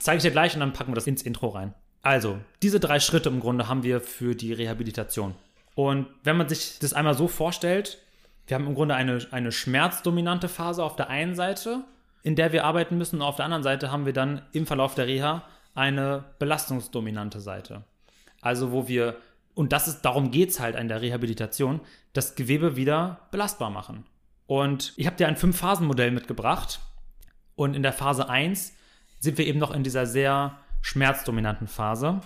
Zeige ich dir gleich und dann packen wir das ins Intro rein. Also, diese drei Schritte im Grunde haben wir für die Rehabilitation. Und wenn man sich das einmal so vorstellt, wir haben im Grunde eine, eine schmerzdominante Phase auf der einen Seite, in der wir arbeiten müssen, und auf der anderen Seite haben wir dann im Verlauf der Reha eine belastungsdominante Seite. Also wo wir, und das ist, darum geht es halt an der Rehabilitation, das Gewebe wieder belastbar machen. Und ich habe dir ein Fünf-Phasen-Modell mitgebracht. Und in der Phase 1 sind wir eben noch in dieser sehr schmerzdominanten Phase,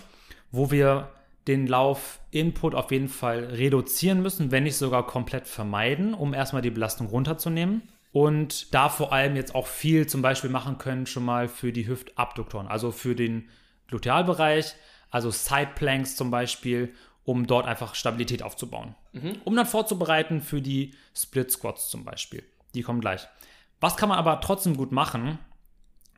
wo wir den Lauf-Input auf jeden Fall reduzieren müssen, wenn nicht sogar komplett vermeiden, um erstmal die Belastung runterzunehmen. Und da vor allem jetzt auch viel zum Beispiel machen können, schon mal für die Hüftabduktoren, also für den Glutealbereich, also Sideplanks zum Beispiel, um dort einfach Stabilität aufzubauen. Mhm. Um dann vorzubereiten für die Split Squats zum Beispiel. Die kommen gleich. Was kann man aber trotzdem gut machen?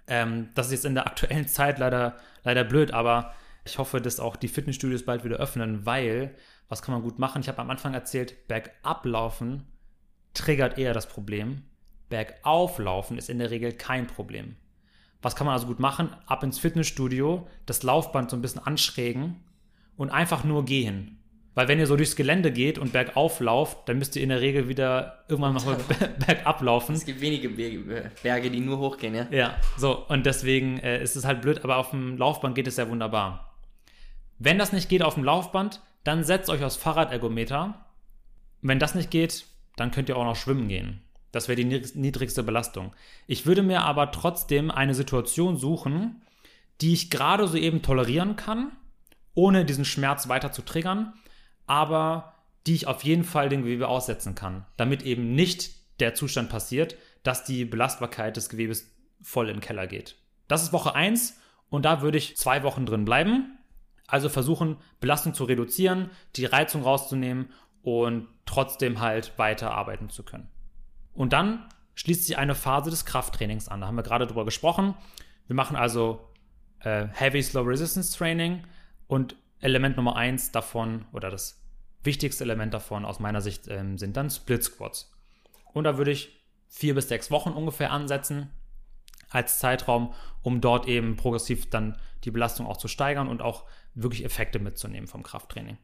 Ähm, das ist jetzt in der aktuellen Zeit leider, leider blöd, aber ich hoffe, dass auch die Fitnessstudios bald wieder öffnen, weil, was kann man gut machen? Ich habe am Anfang erzählt, bergab laufen triggert eher das Problem. Bergauf laufen ist in der Regel kein Problem. Was kann man also gut machen? Ab ins Fitnessstudio, das Laufband so ein bisschen anschrägen und einfach nur gehen. Weil wenn ihr so durchs Gelände geht und bergauf lauft, dann müsst ihr in der Regel wieder irgendwann mal bergab laufen. Es gibt wenige Berge, die nur hochgehen, ja? Ja, so. Und deswegen äh, ist es halt blöd, aber auf dem Laufband geht es ja wunderbar. Wenn das nicht geht auf dem Laufband, dann setzt euch aufs Fahrradergometer. Wenn das nicht geht, dann könnt ihr auch noch schwimmen gehen. Das wäre die niedrigste Belastung. Ich würde mir aber trotzdem eine Situation suchen, die ich gerade so eben tolerieren kann, ohne diesen Schmerz weiter zu triggern aber die ich auf jeden Fall dem Gewebe aussetzen kann, damit eben nicht der Zustand passiert, dass die Belastbarkeit des Gewebes voll in den Keller geht. Das ist Woche 1 und da würde ich zwei Wochen drin bleiben. Also versuchen, Belastung zu reduzieren, die Reizung rauszunehmen und trotzdem halt weiter arbeiten zu können. Und dann schließt sich eine Phase des Krafttrainings an. Da haben wir gerade drüber gesprochen. Wir machen also äh, Heavy Slow Resistance Training und Element Nummer eins davon oder das wichtigste Element davon aus meiner Sicht ähm, sind dann Split Squats. Und da würde ich vier bis sechs Wochen ungefähr ansetzen als Zeitraum, um dort eben progressiv dann die Belastung auch zu steigern und auch wirklich Effekte mitzunehmen vom Krafttraining.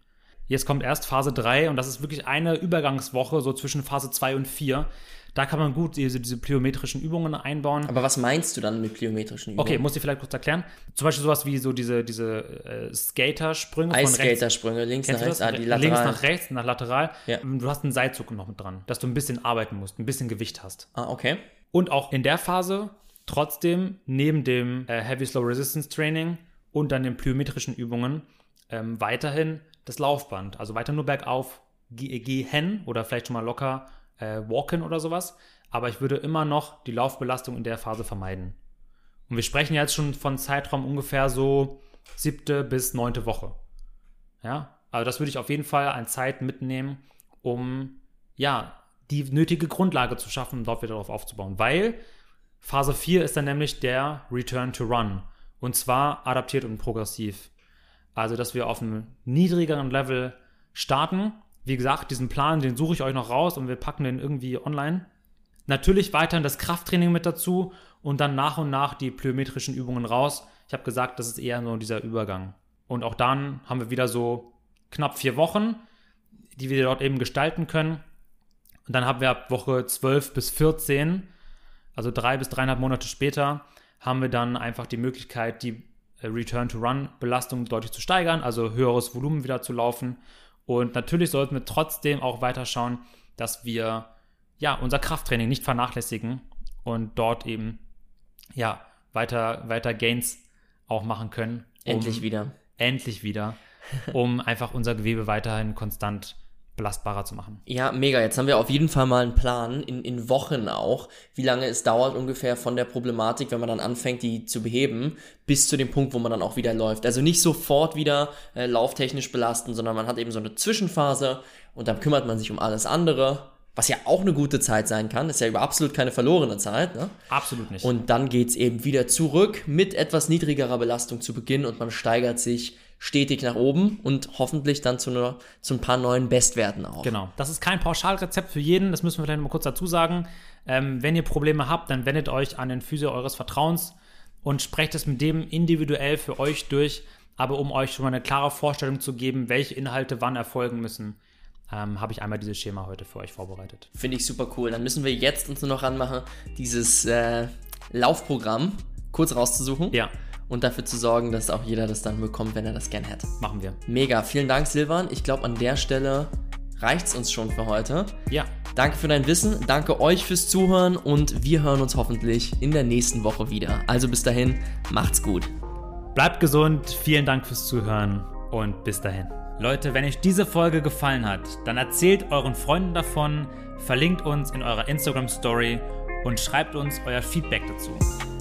Jetzt kommt erst Phase 3 und das ist wirklich eine Übergangswoche, so zwischen Phase 2 und 4. Da kann man gut diese, diese plyometrischen Übungen einbauen. Aber was meinst du dann mit plyometrischen Übungen? Okay, muss ich vielleicht kurz erklären. Zum Beispiel sowas wie so diese, diese äh, Skatersprünge. Eisskatersprünge, links nach rechts, ah, die lateral. Links nach rechts, nach lateral. Ja. Du hast einen Seilzug noch mit dran, dass du ein bisschen arbeiten musst, ein bisschen Gewicht hast. Ah, okay. Und auch in der Phase trotzdem neben dem äh, Heavy Slow Resistance Training und dann den plyometrischen Übungen ähm, weiterhin das Laufband. Also weiter nur bergauf gehen oder vielleicht schon mal locker äh, walken oder sowas. Aber ich würde immer noch die Laufbelastung in der Phase vermeiden. Und wir sprechen jetzt schon von Zeitraum ungefähr so siebte bis neunte Woche. Ja, also das würde ich auf jeden Fall an Zeit mitnehmen, um ja die nötige Grundlage zu schaffen und dort wieder darauf aufzubauen. Weil Phase 4 ist dann nämlich der Return to Run. Und zwar adaptiert und progressiv. Also, dass wir auf einem niedrigeren Level starten. Wie gesagt, diesen Plan, den suche ich euch noch raus und wir packen den irgendwie online. Natürlich weiterhin das Krafttraining mit dazu und dann nach und nach die plyometrischen Übungen raus. Ich habe gesagt, das ist eher so dieser Übergang. Und auch dann haben wir wieder so knapp vier Wochen, die wir dort eben gestalten können. Und dann haben wir ab Woche 12 bis 14, also drei bis dreieinhalb Monate später, haben wir dann einfach die Möglichkeit, die äh, Return-to-Run-Belastung deutlich zu steigern, also höheres Volumen wieder zu laufen. Und natürlich sollten wir trotzdem auch weiter schauen, dass wir ja unser Krafttraining nicht vernachlässigen und dort eben ja weiter, weiter Gains auch machen können. Um, endlich wieder. Endlich wieder, um einfach unser Gewebe weiterhin konstant zu belastbarer zu machen. Ja, mega. Jetzt haben wir auf jeden Fall mal einen Plan, in, in Wochen auch, wie lange es dauert ungefähr von der Problematik, wenn man dann anfängt, die zu beheben, bis zu dem Punkt, wo man dann auch wieder läuft. Also nicht sofort wieder äh, lauftechnisch belasten, sondern man hat eben so eine Zwischenphase und dann kümmert man sich um alles andere. Was ja auch eine gute Zeit sein kann, ist ja über absolut keine verlorene Zeit. Ne? Absolut nicht. Und dann geht es eben wieder zurück mit etwas niedrigerer Belastung zu Beginn und man steigert sich stetig nach oben und hoffentlich dann zu, einer, zu ein paar neuen Bestwerten auch. Genau. Das ist kein Pauschalrezept für jeden, das müssen wir vielleicht mal kurz dazu sagen. Ähm, wenn ihr Probleme habt, dann wendet euch an den Physio eures Vertrauens und sprecht es mit dem individuell für euch durch. Aber um euch schon mal eine klare Vorstellung zu geben, welche Inhalte wann erfolgen müssen, ähm, habe ich einmal dieses Schema heute für euch vorbereitet. Finde ich super cool. Dann müssen wir jetzt uns nur noch ranmachen, dieses äh, Laufprogramm kurz rauszusuchen. Ja und dafür zu sorgen, dass auch jeder das dann bekommt, wenn er das gern hätte. Machen wir. Mega, vielen Dank, Silvan. Ich glaube, an der Stelle reicht es uns schon für heute. Ja. Danke für dein Wissen, danke euch fürs Zuhören und wir hören uns hoffentlich in der nächsten Woche wieder. Also bis dahin, macht's gut. Bleibt gesund, vielen Dank fürs Zuhören und bis dahin. Leute, wenn euch diese Folge gefallen hat, dann erzählt euren Freunden davon, verlinkt uns in eurer Instagram Story und schreibt uns euer Feedback dazu.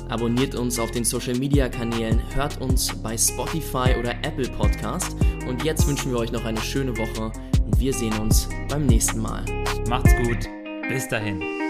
Abonniert uns auf den Social Media Kanälen, hört uns bei Spotify oder Apple Podcast. Und jetzt wünschen wir euch noch eine schöne Woche und wir sehen uns beim nächsten Mal. Macht's gut. Bis dahin.